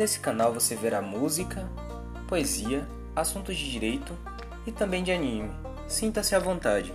nesse canal você verá música, poesia, assuntos de direito e também de anime. Sinta-se à vontade.